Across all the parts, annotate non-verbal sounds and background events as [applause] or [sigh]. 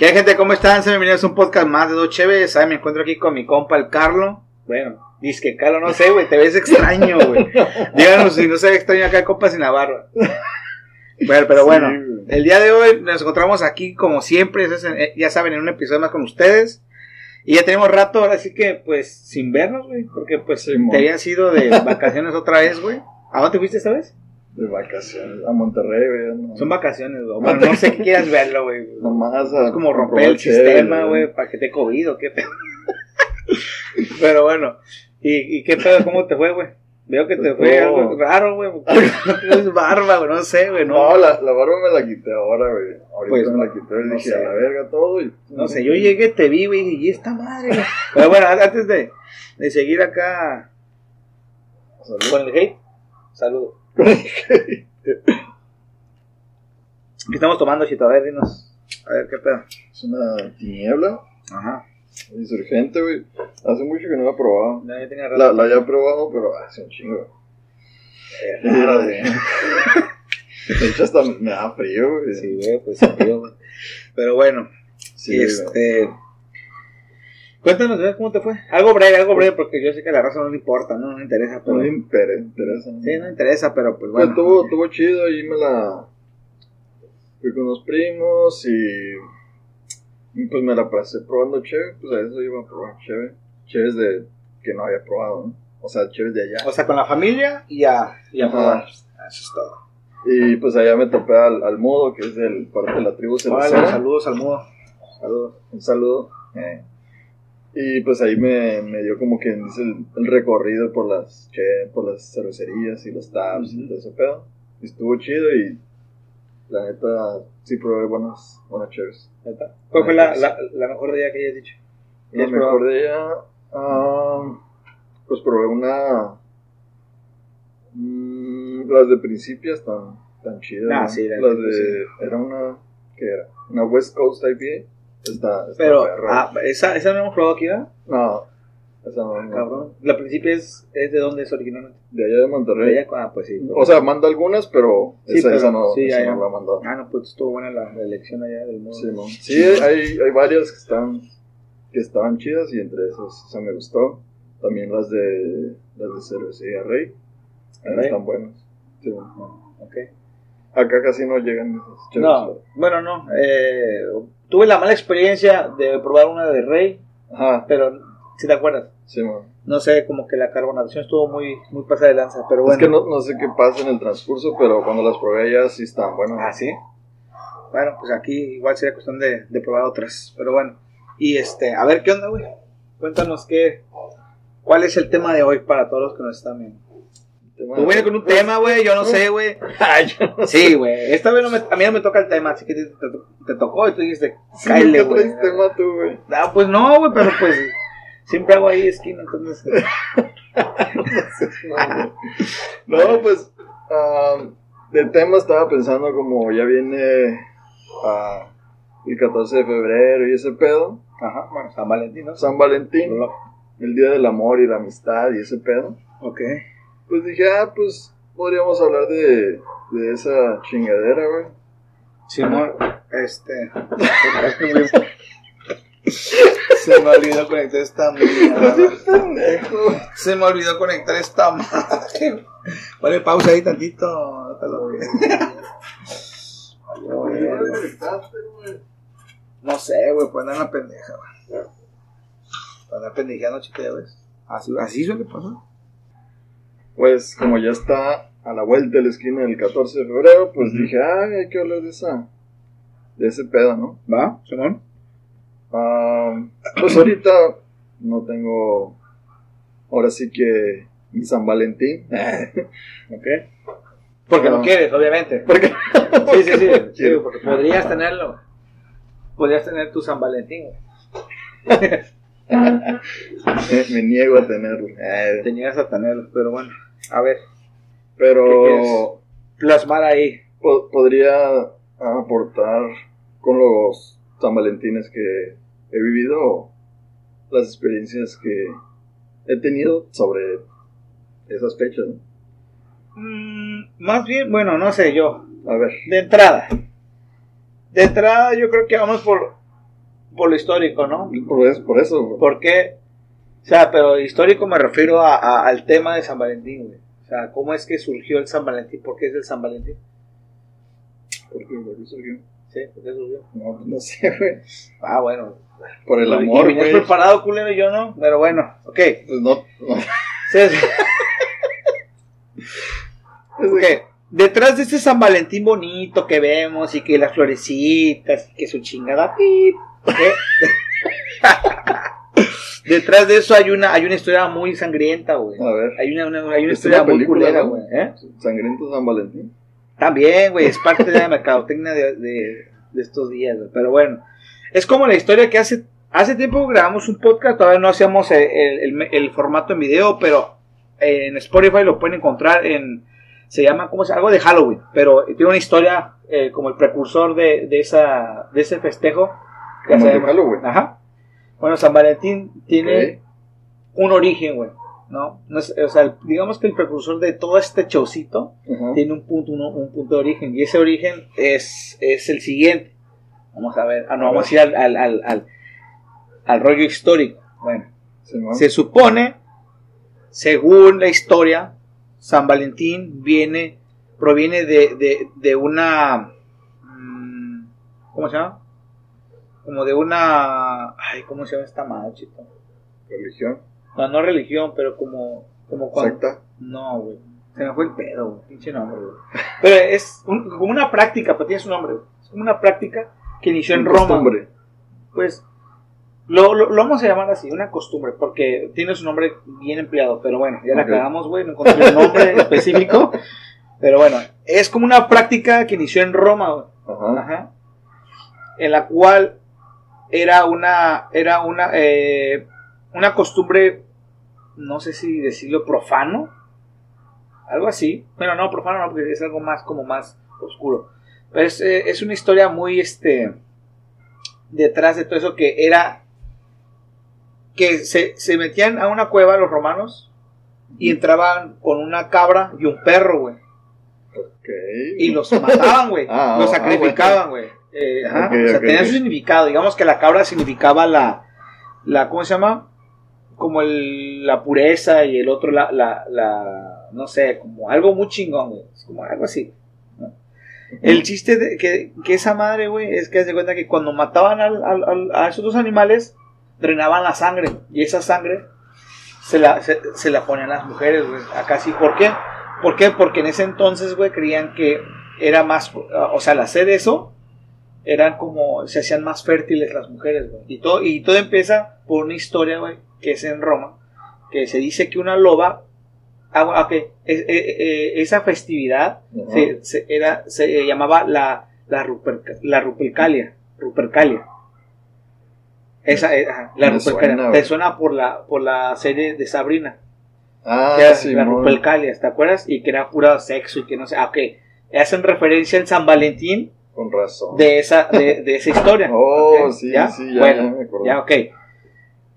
¿Qué hay, gente? ¿Cómo están? Sean bienvenidos a un podcast más de Dos. ¿Saben? Me encuentro aquí con mi compa, el Carlo. Bueno, dice que Carlo, no sé, güey, te ves extraño, güey. [laughs] Díganos si no se ve extraño acá el compa sin la barba. Bueno, pero bueno, Sí, el día de hoy nos encontramos aquí como siempre, eh, ya saben, en un episodio más con ustedes. Y ya tenemos rato, ahora sí que, pues, sin vernos, güey, porque pues Sí, te habían sido de vacaciones otra vez, güey. ¿A dónde te fuiste esta vez? De vacaciones. A Monterrey, güey. no- Son vacaciones, güey. Bueno, no sé qué [laughs] quieras verlo, güey. Nomás a Es como romper el sistema, güey, para que te COVID o qué pedo. [laughs] Pero bueno, ¿y, y qué pedo? ¿Cómo te fue, güey? Veo que te fue No. algo raro, güey. No [laughs] tienes barba, güey, no sé, güey, No, no. la, la barba me la quité ahora, güey. Ahorita Pues, me la quité y no dije sé. a la verga todo. Y, No sé, yo llegué, te vi, güey, y esta madre, güey. Pero bueno, antes de, de seguir acá Salud. con el hate, saludo. ¿Qué estamos tomando, Chito? A ver, dinos. A ver, qué pedo. Es una tiniebla. Ajá. Insurgente, güey. Hace mucho que no la he probado. Tenía rato. La, la ya he probado, pero hace un chingo. Era de... De hecho, hasta me da frío, güey. Sí, güey, pues sí, güey. Pero bueno, Sí, güey. Cuéntanos, ¿ves cómo te fue? Algo breve, algo breve, porque yo sé que a la raza no le importa, no, no le interesa, pero. No inter- interesa. ¿no? Sí, no le interesa, pero pues Pues bueno. estuvo, estuvo chido, ahí me la... Fui con los primos y... y pues me la pasé probando cheve, pues a eso iba a probar cheve. Cheves de... que no había probado, ¿no? O sea, cheves de allá. O sea, con la familia y a, y a probar. Eso es todo. Y pues allá me topé al, al mudo, que es del parte de la tribu cervecera. saludos al mudo. Saludos. Un saludo. Eh, Y pues ahí me, me dio como que dice el, el recorrido por las che- por las cervecerías y los taps y todo ese pedo. Y estuvo chido y la neta sí probé buenas, buenas cheves. ¿Neta? ¿Cuál fue la, la, la mejor día que hayas dicho? ¿Qué La mejor probado? de ella, pues probé una... mm, las de principio están tan chidas. Ah, ¿no? sí, las las de de... Era una... ¿Qué era? Una West Coast IPA. Está, está Pero, ah, esa, esa no hemos probado aquí, ¿verdad? No, esa no, no. Cabrón. La principio es, es de dónde es originalmente. De allá de Monterrey. De allá, ah, pues sí. O sea, manda algunas, pero Sí, esa, pero- esa no, sí, esa ya, no ya. la ha mandado. Ah, no, pues estuvo buena la, la elección allá del mundo. Sí, no. Sí, hay, hay varias que están que estaban chidas y entre esas esa me gustó. También las de las de cervecería Rey. Rey. Están buenas. Sí, no. Ok. Acá casi no llegan esas. No, bueno, no. Eh, tuve la mala experiencia de probar una de Rey, Ajá, pero si te acuerdas, sí, man. no sé, como que la carbonatación estuvo muy, muy pasada de lanza, pero bueno. Es que no, no sé qué pasa en el transcurso, pero cuando las probé ya sí están buenas. Ah, sí. Bueno, pues aquí igual sería cuestión de, de probar otras, pero bueno. Y este, a ver qué onda, güey. Cuéntanos qué, cuál es el tema de hoy para todos los que nos están viendo. Tú vienes con un tema, güey, yo no sé, güey. [laughs] No. Sí, güey. Esta vez no me, a mí no me toca el tema, así que te, te- te tocó y tú dijiste, Sí, ¿qué güey. traes tema tú, güey? Ah, pues no, güey, pero pues siempre hago ahí esquina, entonces. [laughs] No, pues am, de tema estaba pensando como ya viene ah, el 14 de febrero y ese pedo, Ajá, bueno, San Valentín, ¿no? San Valentín, el día del amor y la amistad y ese pedo. Ok. Pues dije, ah, pues podríamos hablar de, de esa chingadera, güey. Simón, este. [laughs] Se me olvidó conectar esta. Pendejo. Se me olvidó conectar esta madre. Vale, pausa ahí tantito. [laughs] no sé, güey, pues andar en la pendeja, güey. Para andar pendejeando, chica, ya ves. Así, así suele pasar. Pues como ya está a la vuelta de la esquina del 14 de febrero, pues dije, ah, hay que hablar de esa, de ese pedo, ¿no? ¿Va, Simón? Ah, pues ahorita no tengo, ahora sí que mi San Valentín. [laughs] Ok. Porque no No. quieres, obviamente. Porque Sí, sí, sí. [laughs] sí porque podrías tenerlo. Podrías tener tu San Valentín, güey. [laughs] me, me niego a tenerlo. Te niegas a tenerlo, pero bueno. A ver, ¿Qué pero plasmar ahí. po- podría aportar con los San Valentines que he vivido las experiencias que he tenido sobre esas fechas. ¿no? Mm, más bien, bueno, no sé yo. A ver, De entrada. De entrada, yo creo que vamos por por lo histórico, ¿no? Por eso, por eso. ¿Por qué? O sea, pero histórico me refiero a, a- al tema de San Valentín, güey. O sea, ¿cómo es que surgió el San Valentín? ¿Por qué es el San Valentín? ¿Por qué, qué? ¿Sí? ¿Por qué surgió? No, no sé, güey. Ah, bueno. Por el amor, güey. preparado, culero, yo no. Pero bueno, ok. Pues no, no. [laughs] Detrás de este San Valentín bonito que vemos y que las florecitas y que su chingada pip, ¿ok? [laughs] Detrás de eso hay una hay una historia muy sangrienta, güey. A ver. Hay una, una- hay una Es historia una muy culera, güey. ¿eh? Sangriento San Valentín. También, güey, es parte de la [laughs] mercadotecnia de, de- de estos días, güey. Pero bueno, es como la historia que hace hace tiempo grabamos un podcast, todavía no hacíamos el, el- el- el formato en video, pero en Spotify lo pueden encontrar en se llama ¿cómo se algo de Halloween, pero tiene una historia eh, como el precursor de, de esa de ese festejo. que Como el de. Halloween. Ajá. Bueno, San Valentín tiene un origen, güey. ¿No? No es- o sea, digamos que el precursor de todo este showcito tiene un punto, uno- un punto de origen. Y ese origen es, es el siguiente. Vamos a ver. Ah, no, A vamos a ir al, al, al, al- al rollo histórico. Bueno, se supone, según la historia, San Valentín viene, proviene de, de, de una. mm, ¿Cómo se llama? Como de una. Ay, ¿cómo se llama esta madre, chico? Religión. No, no religión, pero como. como cuando, Secta. no, güey. Se me fue el pedo, güey. Pinche nombre, güey. [laughs] Pero es un- como una práctica, pero tiene su nombre, güey. Es como una práctica que inició en Roma. costumbre. Pues lo, lo, lo vamos a llamar así, una costumbre, porque tiene su nombre bien empleado. Pero bueno, ya la cagamos, güey. No encontré el nombre [laughs] específico. Pero bueno, es como una práctica que inició en Roma, güey. Ajá. Ajá. En la cual era una era una eh, una costumbre no sé si decirlo profano algo así bueno no profano no porque es algo más como más oscuro pero es, eh, es una historia muy este detrás de todo eso que era que se, se metían a una cueva los romanos y entraban con una cabra y un perro güey Ok. y los mataban, güey. [laughs] Ah, los ah, sacrificaban, güey. Eh, ajá, o sea, tenía su significado. Digamos que la cabra significaba la, la ¿cómo se llama? Como el, la pureza y el otro la, la, la, no sé, como algo muy chingón, güey. Como algo así. ¿no? El chiste de que, que esa madre, güey, es que se cuenta que cuando mataban al- al- al- a esos dos animales, drenaban la sangre. Y esa sangre se la, se, se la ponían las mujeres, güey. Acá sí. ¿Por qué? ¿Por qué? Porque en ese entonces, güey, creían que era más, o sea, al hacer eso, eran como, se hacían más fértiles las mujeres, güey. Y todo, y todo empieza por una historia, güey, que es en Roma, que se dice que una loba, ah, es- eh, eh, esa festividad se, se- era, se llamaba la, la, Ruperca- la Rupercalia, Rupercalia. Esa, eh, ajá, la Rupercalia. suena, Te suena por la, por la serie de Sabrina Ah, que era sí, la Rupercalia, ¿te acuerdas? Y que era pura sexo y que no sé, ah, ok, hacen referencia al San Valentín Con razón. de esa, de, de esa historia. [laughs] Oh, ¿ok? sí, ¿Ya? sí, ya, bueno, ya me acuerdo. ya, ok.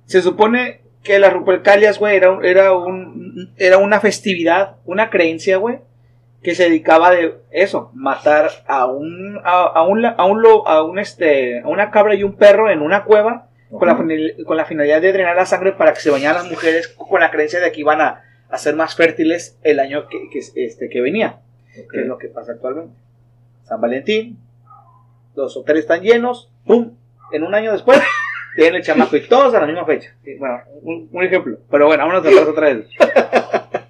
Se supone que las Rupercalias, güey, era, un- era, un, era una festividad, una creencia, güey, que se dedicaba de eso, matar a un, a, a un, la- a un, lo- a un, este, a una cabra y un perro en una cueva con la, Ajá. finali- con la finalidad de drenar la sangre para que se bañaran las mujeres con la creencia de que iban a, a ser más fértiles el año que, que, este, que venía, Ok. que es lo que pasa actualmente. San Valentín, los hoteles están llenos, ¡pum! En un año después, [laughs] tienen el chamaco y todos a la misma fecha. Bueno, un, un ejemplo, pero bueno, vámonos atrás otra vez. [laughs]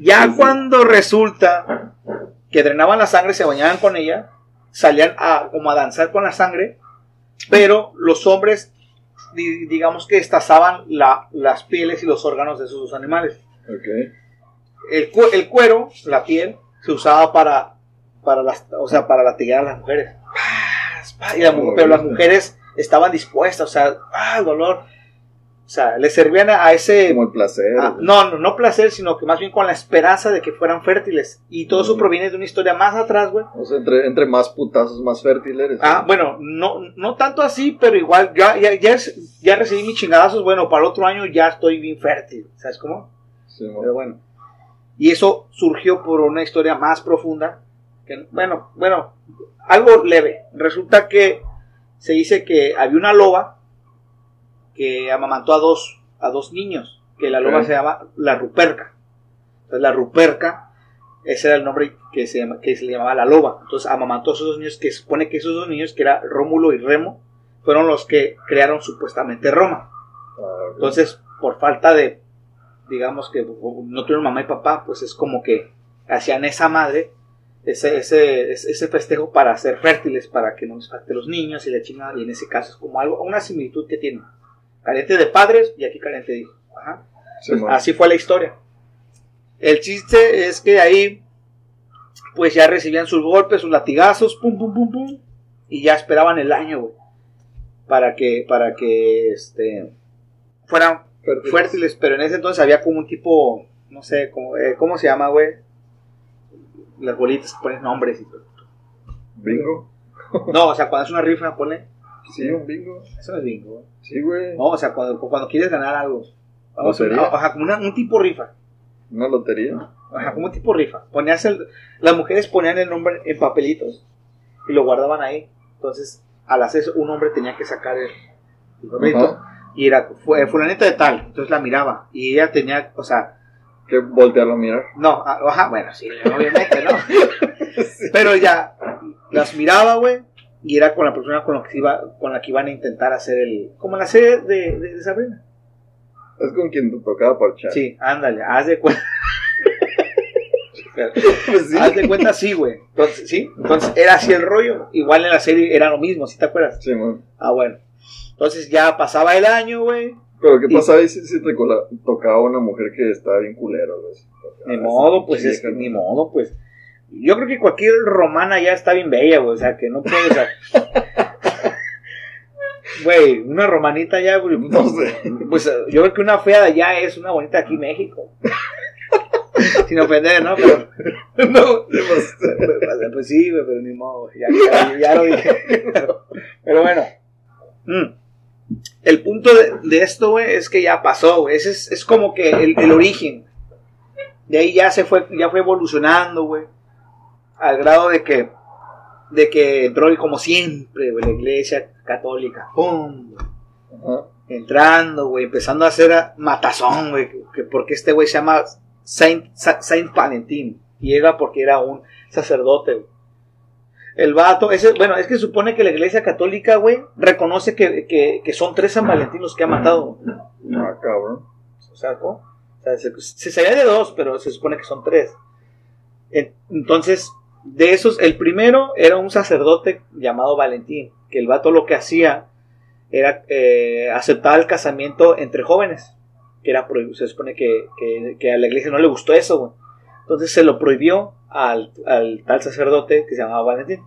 Ya cuando resulta que drenaban la sangre, se bañaban con ella, salían a, como a danzar con la sangre, pero los hombres, di- digamos que destazaban la- las pieles y los órganos de esos dos animales. El cuero, la piel, se usaba para, para, las, o sea, para latigar a las mujeres. La pero las mujeres estaban dispuestas, o sea, ah, el dolor. O sea, le servían a, ese... Como el placer. Ah, no, no, no placer, sino que más bien con la esperanza de que fueran fértiles. Y todo eso Mm. proviene de una historia más atrás, güey. O sea, entre, entre más putazos, más fértil eres. Ah, bueno, no, no tanto así, pero igual, ya, ya, ya, recibí mis chingadazos, bueno, para el otro año ya estoy bien fértil, ¿sabes cómo? Sí, Pero bueno. Y eso surgió por una historia más profunda. Que, bueno, bueno, algo leve. Resulta que se dice que había una loba que amamantó a dos, a dos niños, que la loba se llama la Ruperca. Entonces la Ruperca, ese era el nombre que se, llama- que se le llamaba la loba. Entonces amamantó a esos dos niños, que se supone que esos dos niños, que era Rómulo y Remo, fueron los que crearon supuestamente Roma. Ah. Entonces, por falta de, digamos que no tuvieron mamá y papá, pues es como que hacían esa madre, ese, ese, ese festejo para ser fértiles, para que no les falte los niños y la chingada, y en ese caso es como algo, una similitud que tienen. Carente de padres y aquí carente de hijos. Ajá. Sí, Pues man. así fue la historia. El chiste es que ahí, pues ya recibían sus golpes, sus latigazos, pum, pum, pum, pum, y ya esperaban el año, güey, para que, para que, este, fueran Fértiles. fértiles, pero en ese entonces había como un tipo, no sé, como, eh, ¿cómo se llama, güey? Las bolitas que ponen nombres y todo. ¿Bingo? No, o sea, cuando es una rifa, pone, Sí, un bingo. eso no es bingo. Sí, güey. No, o sea, cuando, cuando quieres ganar algo. Vamos a- ¿Lotería? Ajá, como una- un tipo rifa. Una lotería. Ajá, como tipo rifa. Ponías el, las mujeres ponían el nombre en papelitos y lo guardaban ahí. Entonces, al hacer eso, un hombre tenía que sacar el, el papelito Ajá. y era fue, fulanita de tal. Entonces la miraba y ella tenía, o sea, Que voltearlo a mirar. no, a- ajá, bueno, sí, obviamente, ¿no? [laughs] Pero ya las miraba, güey, y era con la persona con la que iba, con la que iban a intentar hacer el, como en la serie de, de, de Sabrina. Es con quien te tocaba parchar. Sí, ándale, haz de cuenta. Pues [laughs] sí. Haz de cuenta, sí, güey. Entonces, sí. Entonces, era así el rollo. Igual en la serie era lo mismo, ¿sí te acuerdas? Sí, man. Ah, bueno. Entonces ya pasaba el año, güey. Pero ¿qué pasaba ahí si, si te tocaba una mujer que estaba bien culera? Ni modo, pues es que ni modo, pues. Yo creo que cualquier romana ya está bien bella, güey. O sea, que no puedes. [laughs] Güey, una romanita ya, güey. No sé. Pues yo creo que una fea de allá es una bonita aquí en México. [laughs] Sin ofender, ¿no? Pero. [laughs] no. Pues, pues sí, güey, pero ni modo. Ya, ya- ya lo dije. Pero, pero bueno. Mm. El punto de, de esto, güey, es que ya pasó, güey. Ese es, es como que el, el origen. De ahí ya se fue, ya fue evolucionando, güey. Al grado de que, de que entró como siempre, güey, la iglesia católica. ¡Pum! Ajá. entrando, güey, empezando a hacer a- matazón, güey, que- que porque este güey se llama Saint, Sa- Saint Valentín, y era porque era un sacerdote, güey. El vato, ese, bueno, es que supone que la iglesia católica, güey, reconoce que, que, que son tres San Valentín los que ha matado. Ah, cabrón. O sea, ¿cómo? O sea, se, se sabía de dos, pero se supone que son tres. En- Entonces, de esos, el primero era un sacerdote llamado Valentín, que el vato lo que hacía era eh, aceptar el casamiento entre jóvenes, que era prohibido. Se supone que, que- que a la iglesia no le gustó eso, güey. Entonces se lo prohibió al, al tal sacerdote que se llamaba Valentín.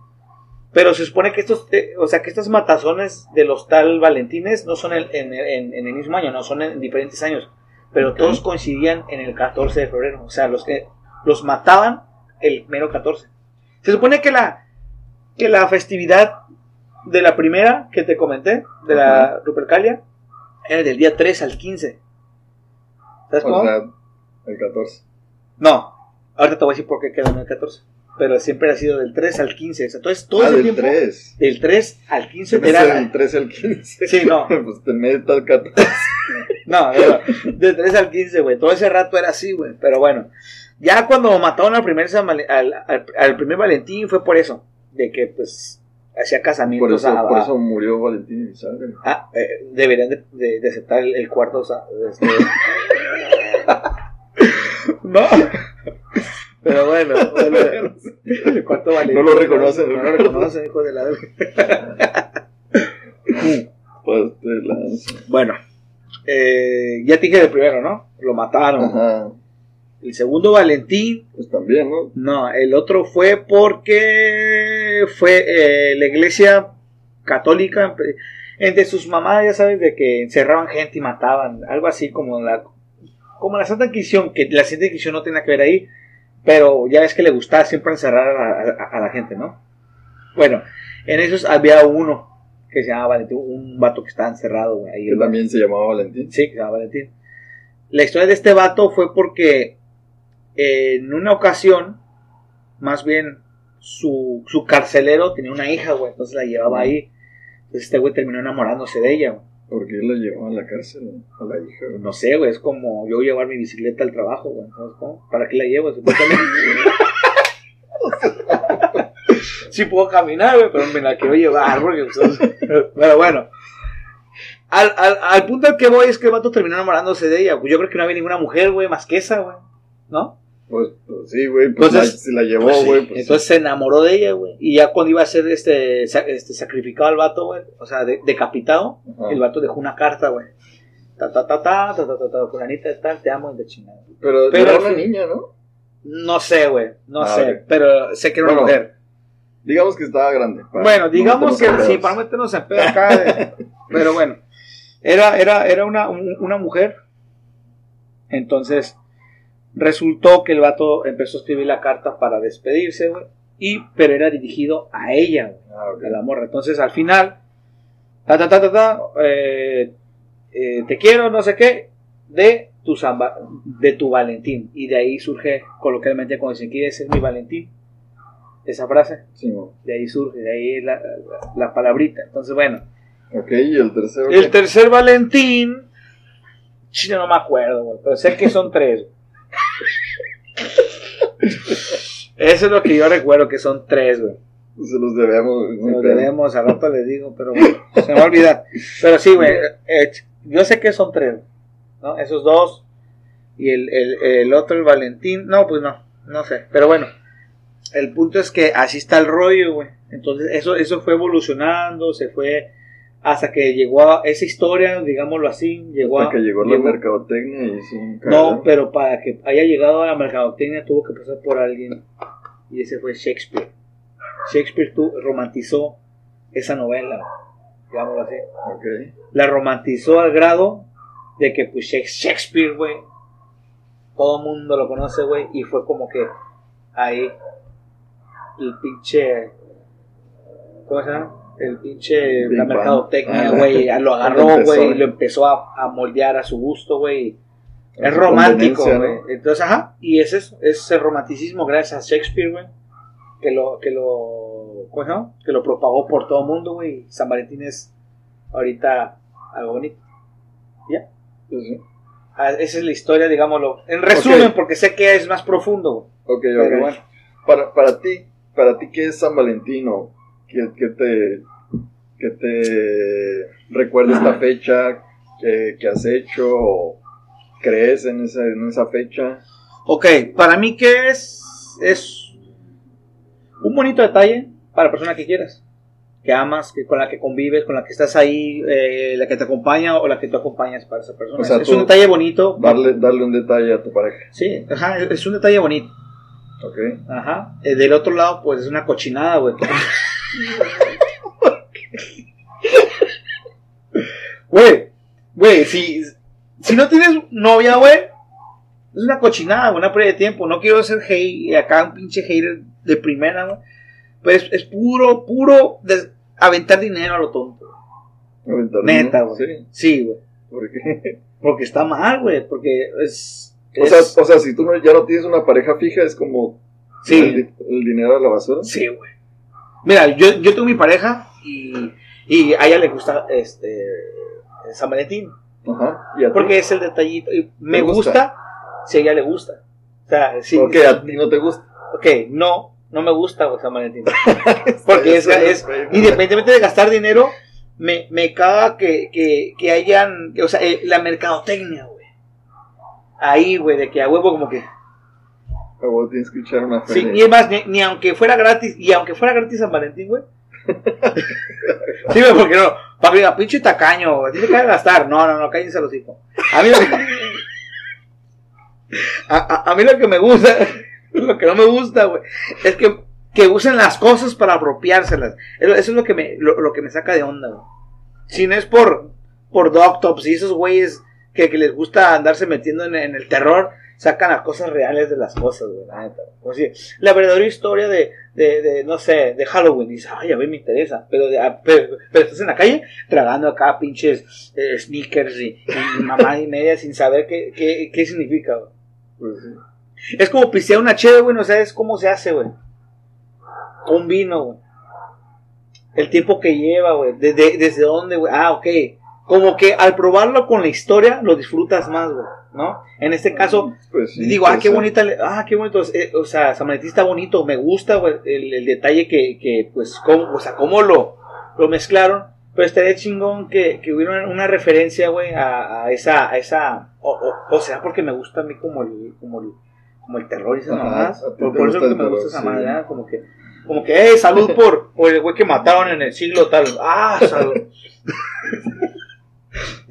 Pero se supone que estos, eh, o sea, que estos matazones de los tal Valentines no son en, en- en- en el mismo año, no son en diferentes años, pero todos coincidían en el 14 de febrero. O sea, los que los mataban el mero 14. Se supone que la, que la festividad de la primera que te comenté, de la Rupercalia, era del día 3 al 15. ¿Sabes cómo? Sea, el 14. no, ahorita te voy a decir por qué quedó en el 14. Pero siempre ha sido del 3 al 15. Entonces, todo ah, ese del tiempo, 3. del 3 al 15 Era del 13 al 15. Sí, no. [laughs] pues te metes al 14. No, no, del 3 al 15, güey. Todo ese rato era así, güey. Pero bueno, ya cuando mataron al primer, al, al- al primer Valentín fue por eso. De que, pues, hacía casamientos Por eso, a- por eso murió Valentín Elizalde. Ah, eh, deberían de, de- de aceptar el, el cuarto. O sea, este- [laughs] [laughs] no. Pero bueno, [laughs] bueno, el cuarto Valentín. No lo reconocen, No, lo reconocen, hijo de la. Pues. [laughs] Bueno, eh, ya te dije del primero, ¿no? Lo mataron. Ajá. El segundo Valentín, Pues también, ¿no? no, el otro fue porque fue eh, la iglesia católica, empe- entre sus mamás, ya sabes, de que encerraban gente y mataban, algo así como la, como la Santa Inquisición, que la Santa Inquisición no tiene que ver ahí, pero ya ves que le gustaba siempre encerrar a, a- a la gente, ¿no? Bueno, en esos había uno que se llamaba Valentín, un vato que estaba encerrado güey, ahí. Que también se llamaba Valentín. Sí, que se llama Valentín. La historia de este vato fue porque eh, en una ocasión, más bien su, su carcelero tenía una hija, güey, entonces la llevaba ahí. Entonces este güey terminó enamorándose de ella, güey. ¿Por qué la llevó a la cárcel a la hija? güey? No sé, güey, es como yo llevar mi bicicleta al trabajo, güey. ¿Sabes cómo? ¿Para qué la llevo? Supuestamente. [laughs] sí puedo caminar, güey, pero me la quiero llevar, porque pues, Pero bueno. Al, al, al punto al que voy es que el vato terminó enamorándose de ella. Yo creo que no había ninguna mujer, güey, más que esa, güey. ¿No? Pues, pues sí, güey, pues Entonces- la- se la llevó, Pues sí. güey. pues Entonces se enamoró de ella, güey. Y ya cuando iba a ser este, este sacrificado al vato, güey, o sea, de- decapitado, Ajá. el vato dejó una carta, güey. Ta, ta, ta, ta, ta, ta, ta, ta, fulanita tal, te amo de chingada. Pero, Pero era una niña, ¿no? No sé, güey, no Ah, sé, pero sé que era una Bueno, mujer. Digamos que estaba grande. Bueno, no digamos que sí, para meternos en pedo acá, de- [laughs] pero bueno, era, era, era una, un- una mujer. Entonces, resultó que el vato empezó a escribir la carta para despedirse, güey. Y, pero era dirigido a ella, güey. Ah, a la morra. Entonces al final, ta ta ta ta, ta, eh, eh, te quiero, no sé qué, de tu San Va- de tu Valentín. Y de ahí surge coloquialmente cuando se quiere ser mi Valentín. Esa frase, Sí, de ahí surge, de ahí la, la- la palabrita. Entonces, bueno, Ok, y el tercero. el qué? tercer Valentín, chile no me acuerdo, güey, pero sé que son [laughs] tres. Eso es lo que yo recuerdo, que son tres, güey. Se los debemos. Se lo muy pedo. debemos, al rato les digo, pero bueno, se me va a olvidar. Pero sí, güey, eh, yo sé que son tres, ¿no? Esos dos y el, el, el otro, el Valentín, no, pues no, no sé, pero bueno, el punto es que así está el rollo, güey. Entonces eso, eso fue evolucionando, se fue hasta que llegó a esa historia, digámoslo así, llegó Hasta a... que llegó la mercadotecnia y hizo un No, pero para que haya llegado a la mercadotecnia tuvo que pasar por alguien. Y ese fue Shakespeare. Shakespeare tu, romantizó esa novela, digámoslo así. Ok. La romantizó al grado de que pues Shak- Shakespeare, güey, todo el mundo lo conoce, güey, y fue como que ahí el pinche... ¿Cómo se llama? El pinche... La mercadotecnia, Ah, güey, [laughs] lo agarró, güey, y güey. lo empezó a, a moldear a su gusto, güey. Es romántico, güey. Entonces, ajá. Y ese es, es el romanticismo gracias a Shakespeare, güey. Que lo, que lo. Que lo propagó por todo el mundo, güey. San Valentín es ahorita algo bonito. ¿Ya? Ah, Esa es la historia, digámoslo. En resumen, porque sé que es más profundo, güey. Ok, ok. Pero bueno. Para, para ti, para ti, ¿qué es San Valentín qué te, qué te recuerda esta fecha? ¿Qué, qué has hecho? ¿O crees en esa, en esa fecha? Ok, para mí, ¿qué es? Es un bonito detalle para la persona que quieras. Que amas, que con la que convives, con la que estás ahí, eh, la que te acompaña o la que tú acompañas para esa persona. O sea, es un detalle bonito. Darle, darle un detalle a tu pareja. Sí, ajá, es un detalle bonito. Ok. Ajá. Eh, del otro lado, pues es una cochinada, güey. [laughs] Güey, güey, si, si no tienes novia, güey, es una cochinada, una pérdida de tiempo. No quiero ser hate, acá un pinche hater de primera, güey. Pero es, es puro, puro des- aventar dinero a lo tonto. Aventar Neta, güey. Sí. Sí, güey. ¿Por qué? Porque está mal, güey. Porque es. O sea, o sea, si tú no, ya no tienes una pareja fija, es como sí. el, el dinero a la basura. Sí, güey. Mira, yo, yo tengo mi pareja y, y a ella le gusta este San Valentín. Ajá. ¿Y a ti? Porque es el detallito. Y me ¿Te gusta? gusta? si a ella le gusta. O sea, sí. ¿Por qué a ti no te gusta? Ok, no, no me gusta güey, San Valentín. [laughs] Porque es, Eso es independientemente de gastar dinero, me, me caga que, que, que hayan, que, o sea, eh, la mercadotecnia, güey. Ahí, güey, de que a huevo como que... A vos tienes que echar una Sí, feria. es más, ni, ni aunque fuera gratis, y aunque fuera gratis San Valentín, güey. [laughs] sí, güey, porque no, para que pinche tacaño, güey, tiene que gastar. No, no, no, cállense los hijos. A mí lo que, [laughs] a, a- a mí lo que me gusta, [laughs] lo que no me gusta, güey, es que, que usen las cosas para apropiárselas. Eso es lo que me, lo, lo que me saca de onda, güey. Si no es por, por Doctops y esos güeyes que, que les gusta andarse metiendo en, en el terror, sacan las cosas reales de las cosas, güey, la neta. Como si la verdadera historia de, de, de, no sé, de Halloween, dices, ay, a ver, me interesa, pero, de- ah, pero, pero estás en la calle tragando acá pinches eh, sneakers y, y mamá y media sin saber qué, qué, qué significa, güey. Sí. Es como pistear una cheve, güey, no sabes cómo se hace, güey. Un vino, güey. El tiempo que lleva, güey. Desde, desde dónde, güey. Ah, ok. Como que al probarlo con la historia lo disfrutas más, güey. ¿No? En este caso, Pues sí, digo, ah, qué bonita, ah, qué bonito, eh, o sea, San Valentín está bonito, me gusta, güey, el, el detalle que, que, pues, cómo, o sea, cómo lo, lo mezclaron, pero estaría chingón que, que hubiera una, una referencia, güey, a, a esa, a esa, o, o, o sea, porque me gusta a mí como el, como el, como el terror y esas mamadas, por, por eso que me gusta esa sí. madre, ¿verdad? como que, como que, eh, salud por, por el güey que mataron en el siglo tal, ah, salud. [laughs]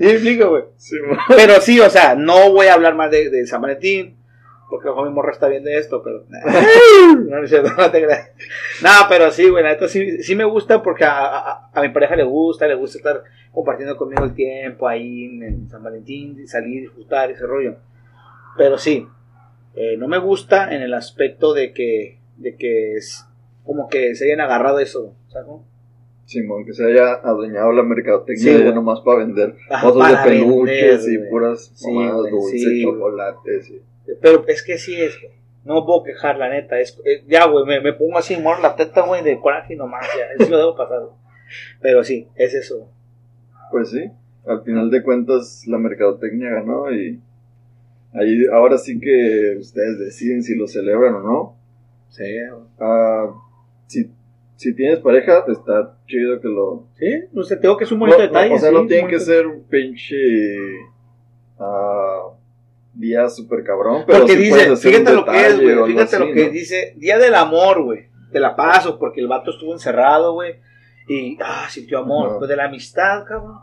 Sí, explico, güey. Sí, Pero sí, o sea, no voy a hablar más de, de San Valentín, porque ojo mi morra está viendo esto, pero... [laughs] no, no no te creas. No, pero sí, güey, la neta sí, sí me gusta porque a, a- a mi pareja le gusta, le gusta estar compartiendo conmigo el tiempo ahí en, en San Valentín, salir, disfrutar, ese rollo. Pero sí, eh, no me gusta en el aspecto de que, de que es como que se hayan agarrado eso, ¿sabes? Simón, que se haya adueñado la mercadotecnia Sí, ya nomás para vender Ajá, cosas para de peluches vender, y puras Sí, mamadas dulces, sí, chocolates. y- Pero es que sí es. No puedo quejar, la neta. Es, eh, ya, güey, me, me pongo así, moro la teta, güey, de coraje nomás, ya. Eso lo debo pasar. Pero sí, es eso. Pues sí, al final de cuentas la mercadotecnia ganó y ahí ahora sí que ustedes deciden si lo celebran o no. Sí, Ah, si, si tienes pareja, está chido que lo... Sí, no sé, tengo que es un bonito No, no, detalle. o sea, sí, no tiene que ser un pinche ah, día super cabrón, pero Porque sí dice, fíjate lo que es, detalle o güey. Fíjate así, lo que ¿no? dice Día del Amor, güey. Te la paso porque el vato estuvo encerrado, güey. Y, ah, sintió amor. Ajá. Pues de la amistad, cabrón.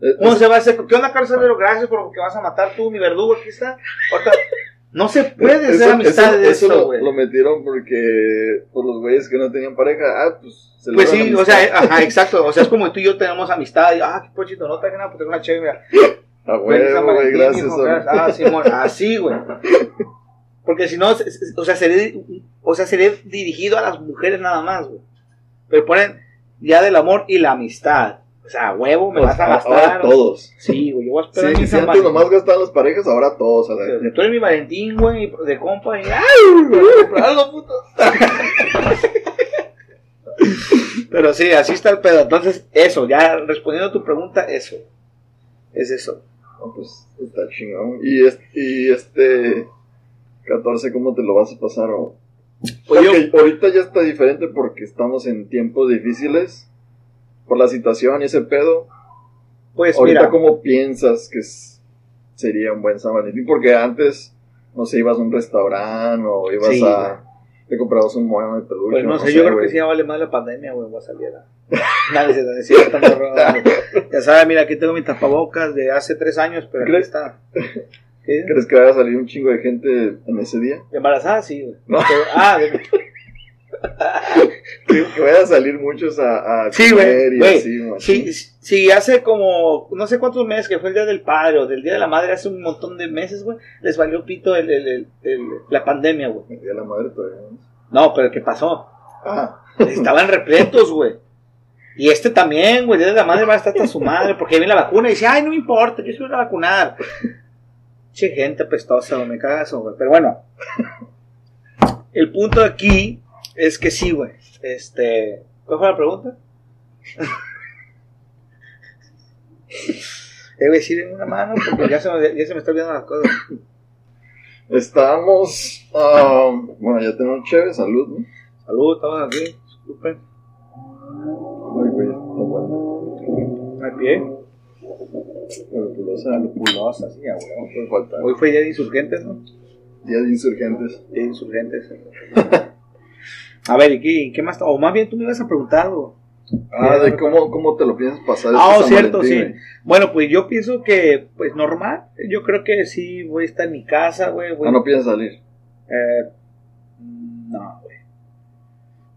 Es- ¿Cómo se va a hacer? ¿Qué onda, Carcelero? Gracias por lo que vas a matar tú, mi verdugo. Aquí está. Ahorita, no se puede hacer eso, amistad eso- de eso eso, lo, güey. lo metieron porque por los güeyes que no tenían pareja, ah, pues Pues celebran sí, o amistad. sea, ajá, exacto. O sea, es como [laughs] tú y yo tenemos amistad. Y, ah, qué pochito, no traje nada, pues tengo una chévere. mira. A Feliz San huevo, güey, Valentín, gracias. gracias. Ah, sí, bueno, [laughs] así, güey. Porque si no, se- se- o sea, sería, o sea, sería dirigido a las mujeres nada más, güey. Pero ponen ya del amor y la amistad. O sea, huevo, me vas a Ahora gastar. todos. Sí, güey, yo voy a Sí, esperar mi si San antes nomás gastaban las parejas, ahora todos. A la- Tú eres mi Valentín, güey, de compa. Y, ¡ay! [laughs] algo, puto. [laughs] Pero sí, así está el pedo. Entonces, eso, ya respondiendo a tu pregunta, eso. Es eso. No, pues está chingón. Y, es- y este 14, ¿cómo te lo vas a pasar? O... Pues yo- Porque ahorita ya está diferente porque estamos en tiempos difíciles por la situación y ese pedo. Pues ahorita, mira, ¿cómo piensas que es- sería un buen San Valentín? Porque antes, no sé, ibas a un restaurante o ibas Sí, a. Te comprabas un mono de peluche. pues no sé, yo creo güey. que sí ya vale más la pandemia, güey, voy a salir a... Nadie se güey. Ya sabes, mira, aquí tengo mi tapabocas de hace tres años, pero aquí ¿Crees? está. [laughs] ¿Qué? ¿Crees que vaya a salir un chingo de gente en ese día? ¿Embarazada? Sí, güey. No. Ah, de- [laughs] Que, que vayan a salir muchos a, a Sí, comer y así. Sí, sí, hace como, no sé cuántos meses, que fue el Día del Padre o del Día de la Madre, hace un montón de meses, güey, les valió pito el, el- el- el- la pandemia, güey. Me di a la madre todavía. ¿no? No, pero ¿qué pasó? Ah, Estaban repletos, güey. Y este también, güey, Día de la Madre va a estar hasta su madre, porque viene la vacuna y dice, ay, no me importa, yo soy a vacunar. Che, gente apestosa, güey, me cagas, güey. Pero bueno, el punto aquí es que sí, güey. Este, ¿cuál fue la pregunta? Debe decir en una mano porque ya se me, ya se me está olvidando las cosas. estamos. ah, bueno, ya tenemos chévere, salud, ¿no? Saludos, estamos aquí. Disculpen. Ay, güey, está bueno. Al pie. Lupulosa, Lupulosa, sí. Hoy fue día de insurgentes, ¿no? Día de insurgentes. Día de insurgentes. [laughs] A ver, ¿y qué, qué más? O más bien tú me ibas a preguntar. Ah, de cómo, cómo te lo piensas pasar. Ah, este oh, San cierto, Valentín, sí. Bueno, pues yo pienso que, pues normal. Yo creo que sí voy a estar en mi casa, güey. voy- Ah, no piensas salir. Eh, no, güey.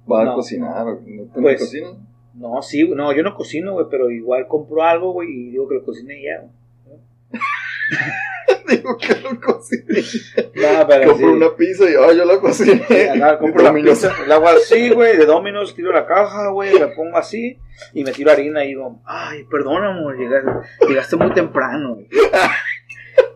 Va No. a cocinar. ¿o ¿No no Pues- cocinas? No, sí, no, yo no cocino, güey, pero igual compro algo, güey, y digo que lo cocine ya, güey. [laughs] Digo que no cociné. No, pero Compro una pizza y ah, yo la cociné. Compro la pizza, la hago así, güey, de Domino's, tiro la caja, güey, la pongo así, y me tiro harina y digo, ay, perdona, amor, llegaste, llegaste muy temprano, güey.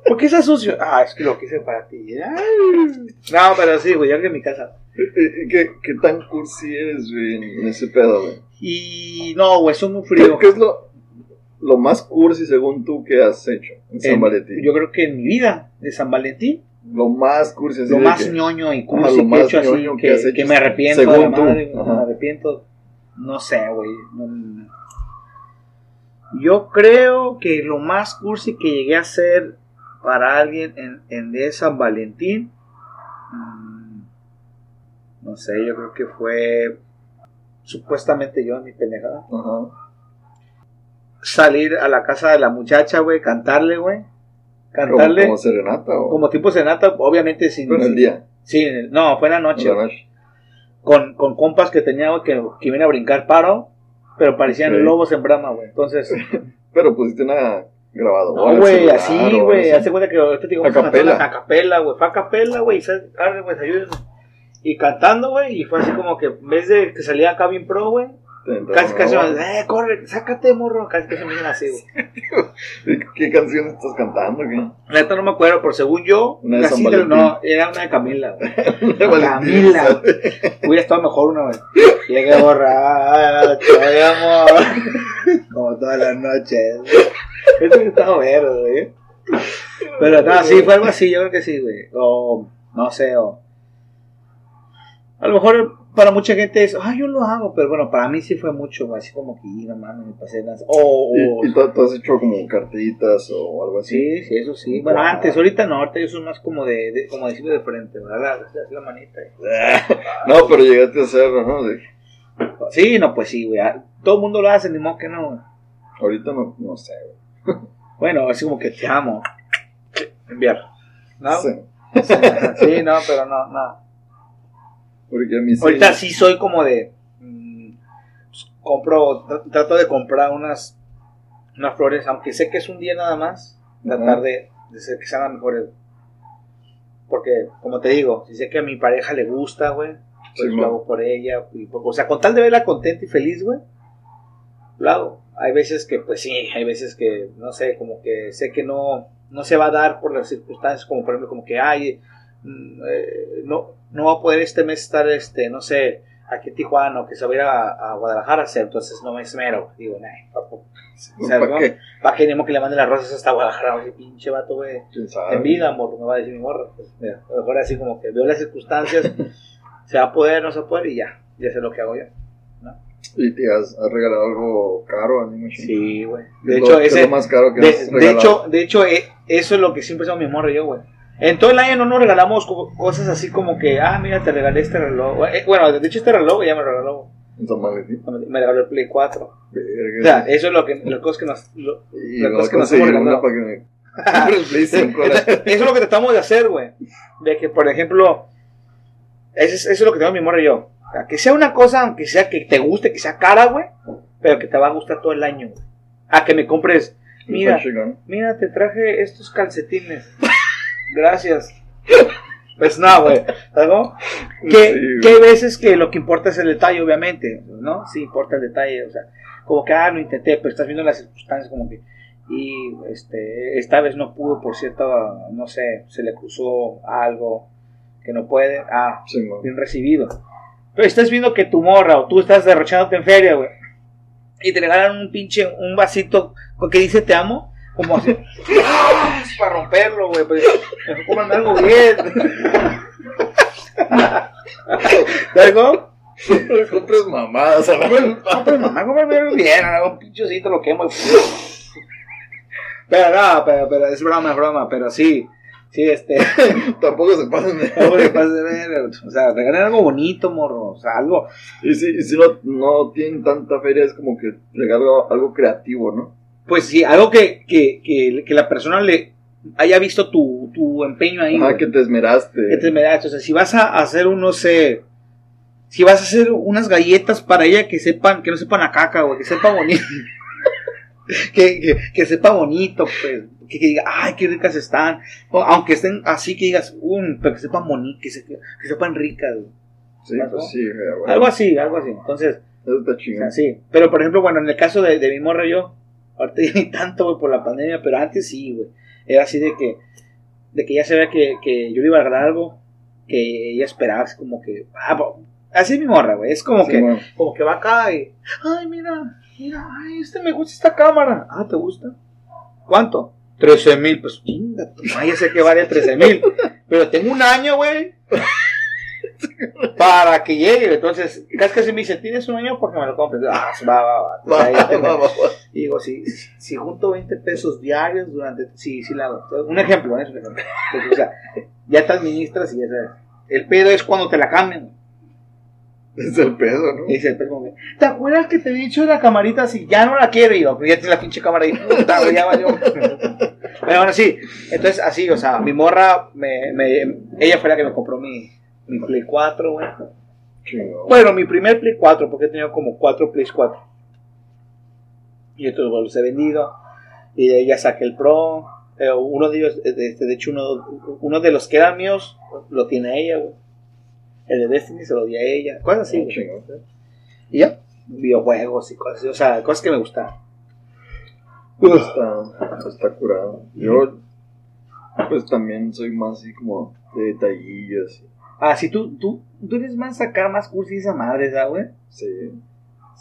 ¿Por qué está sucio? Ah, es que lo quise para ti. Ay. No, pero sí, güey, yo que en mi casa. Eh, ¿Qué, ¿Qué tan cursi eres, güey, en ese pedo, güey? Y no, güey, soy muy ¿Qué, frío. qué es lo, lo más cursi según tú que has hecho en San En- Valentín? Yo creo que en mi vida de San Valentín, Lo más cursi, lo de más que- ñoño y Ajá, cursi lo que he hecho así, que que, has hecho, que me arrepiento de según la tú. madre, Ajá. me arrepiento, no sé, güey. no- no. Yo creo que lo más cursi que llegué a hacer para alguien en, en de San Valentín, mm, no sé, yo creo que fue supuestamente yo en mi pendejada. Ajá. Salir a la casa de la muchacha, güey, cantarle, güey. Cantarle como serenata o como tipo senata, obviamente sin... en el día, Sí, no, fue en la noche. en la noche. Con, con compas que tenía, güey, que, que iban a brincar paro, pero parecían lobos en brama, güey. Entonces, [laughs] Pero pusiste una grabadora. no, güey, así, güey. Hace cuenta que ahorita te digo, A capela. A capela, güey. Fue a capela, güey. Y cantando, güey, y fue así como que en vez de que salía acá bien pro, güey, Entraba casi, casi, una- eh, corre, sácate, morro. Casi se me dicen así, [laughs] güey. ¿Qué canción estás cantando? ¿Qué? Neta no me acuerdo, pero según yo, Una de Valentín. no, era una de Camila, [laughs] güey. Camila. Hubiera estado mejor una vez. Llegué borracho, de amor. Como todas las noches. Eso que estaba verde, güey. Pero no, sí, fue algo así, yo creo que sí, güey. O, no sé, o. A lo mejor para mucha gente es, ah, yo lo hago, pero bueno, para mí sí fue mucho. Así como que, no mames, me pasé de lanza. O, o- ¿Y, y tú, has hecho como cartitas o algo así? Sí, sí, eso sí. Bueno, Wow. antes, ahorita no, ahorita yo soy más como de, de- como decirlo de frente, ¿verdad? Así la manita. [laughs] No, pero llegaste a hacerlo, ¿no? De- Sí, no, pues sí, güey. Todo el mundo lo hace, ni modo que no, güey. ahorita no, no sé, güey. [laughs] Bueno, así como que te amo. Enviar. ¿No? Sí. [laughs] Sí, no, pero no, no. Porque a mí sí. Ahorita sí soy como de. mm, pues, compro, tr- trato de comprar unas, unas flores, aunque sé que es un día nada más, tratar Ajá. de, de ser que sean las mejores. Porque, como te digo, si sé que a mi pareja le gusta, güey, pues Sí, lo hago por ella. y por- o sea, con tal de verla contenta y feliz, güey, lo hago. Hay veces que, pues sí, hay veces que, no sé, como que sé que no, no se va a dar por las circunstancias, como por ejemplo, como que, ay, eh, no, no va a poder este mes estar, este, no sé, aquí en Tijuana o que se va a ir a, a Guadalajara a hacer, entonces no me esmero. Digo, nah, papu. O sea, [laughs] ¿Para ¿no? qué? ¿Para qué que le mande las rosas hasta Guadalajara? Oye, pinche vato, güey. En vida, amor, me va a decir mi morra. Pues, mira, a mejor así como que veo las circunstancias, [laughs] se va a poder, no se puede y ya, ya sé lo que hago yo. ¿Y te has, has regalado algo caro a Animo Shin? Sí, güey. ¿Qué De hecho, es lo más caro que de, has de regalado? hecho, de hecho, eh, eso es lo que siempre hacemos mi morra y yo, güey. En todo el año no nos regalamos co- cosas así como que, ah, mira, te regalé este reloj. Eh, Bueno, de hecho, este reloj ya me regaló. En. Me regaló el Play 4. Verga, O sea, eso es lo que, las cosas que nos, lo- y las cosas que nos hemos regalado. que me compre el Play 5. la- Eso es lo que tratamos de hacer, güey. De que, por ejemplo, eso es, eso es lo que tengo mi morra yo. O sea, que sea una cosa, aunque sea que te guste, que sea cara, güey, pero que te va a gustar todo el año, güey. A que me compres, mira, mira, te traje estos calcetines. Gracias. Pues no, güey. ¿Algo? Que, Sí, güey. que hay veces que lo que importa es el detalle, obviamente, ¿no? Sí, importa el detalle, o sea, como que, ah, lo intenté, pero estás viendo las circunstancias como que, y este, esta vez no pudo, por cierto, no sé, se le cruzó algo que no puede, ah, Sí, bien recibido. Pero estás viendo que tu morra o tú estás derrochándote en feria, güey, y te regalan un pinche, un vasito con que dice te amo, como así, ¡ah! para romperlo, güey, pues, cómprame algo bien. ¿Sabes cómo? No compres mamadas a la pero mamá, cómprame algo bien, algo pinchocito, lo quemo. y- Pero no, pero, pero es broma, es broma, pero sí, sí, este, [laughs] Tampoco se pasen de... ver, o sea, regalen algo bonito, morro, o sea, algo, Y si, y si no, no tienen tanta feria, es como que regalo algo creativo, ¿no? Pues sí, algo que, que, que, que la persona le haya visto tu, tu empeño ahí, güey. que te esmeraste. que te me da, o sea, si vas a hacer un, no sé, si vas a hacer unas galletas para ella que sepan, que no sepan a caca, güey, que sepa bonito, [laughs] que, que, que sepa bonito, pues, que, que diga, ay, qué ricas están, o, aunque estén así, que digas, um, pero que sepan bonito, que, se- que sepan ricas, güey. Sí, pues sí, güey, algo así, algo así, entonces, Eso está o chingón. sea, sí, pero por ejemplo, bueno, en el caso de, de mi morra y yo, ahorita ya ni tanto, güey, por la pandemia, pero antes sí, güey. era así de que, de que ella sabía que, que yo le iba a regalar algo, que ella esperaba, así como que, ah, así es mi morra, güey, es como Sí, que, bueno. como que va acá y, ay, mira, mira, ay, este me gusta esta cámara, ah, ¿te gusta? ¿Cuánto? 13 mil, pues chinga, ya sé que vale 13 mil, [laughs] pero tengo un año, güey, para que llegue, entonces, casi casi me dice, ¿tienes un año para que me lo compres? Ah, va, va, va, Entonces, [laughs] Va, va. Y digo, si, si junto 20 pesos diarios durante. Sí, sí, la. Un ejemplo, ¿eh? Entonces, o sea, ya te administras y ya sabes. El pedo es cuando te la cambian. Es el pedo, ¿no? El pedo ¿te acuerdas que te he dicho de la camarita si ya no la quiero? Y yo, pues ya tienes la pinche cámara ahí. Puta, ya valió. Pero bueno, sí. Entonces, así, o sea, mi morra, me, me, ella fue la que me compró mi, mi Play 4, güey. Bueno, mi primer Play 4, porque he tenido como 4 Play 4. Y estos bueno, los he vendido. Y de ahí ya saqué el Pro. Eh, uno de ellos, de, este, de hecho, uno, uno de los que eran míos, lo tiene ella, güey. El de Destiny se lo di a ella. Cosas así, güey. Chingón. Y ya, videojuegos y cosas así. O sea, cosas que me gustan. Pues está, está curado. Yo, pues también soy más así como de detallillos. Ah, sí, tú, tú, tú eres más acá, más cursi esa madre, ¿sabes, güey? Sí,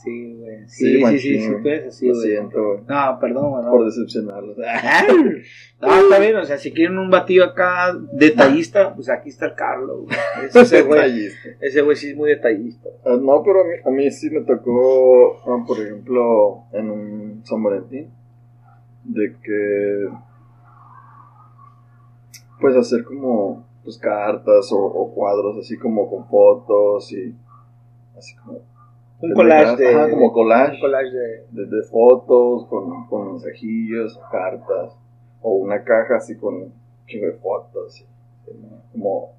Sí, güey. Sí, Sí, sí, sí, sí, tú eres así, lo güey. siento, güey. No, perdón, güey. no. Por decepcionarlos. [laughs] No, está bien, o sea, si quieren un batido acá detallista, pues aquí está el Carlos. güey. Ese güey, ese güey sí es muy detallista. Ah, No, pero a mí, a mí sí me tocó, ah, por ejemplo, en un San Valentín, de que, pues hacer como, pues cartas o, o cuadros así como con fotos y así como, Un collage de. Ajá, como collage. Un collage de. de, de fotos con, con mensajillos, cartas, o una caja así con un chingo de fotos, y, como,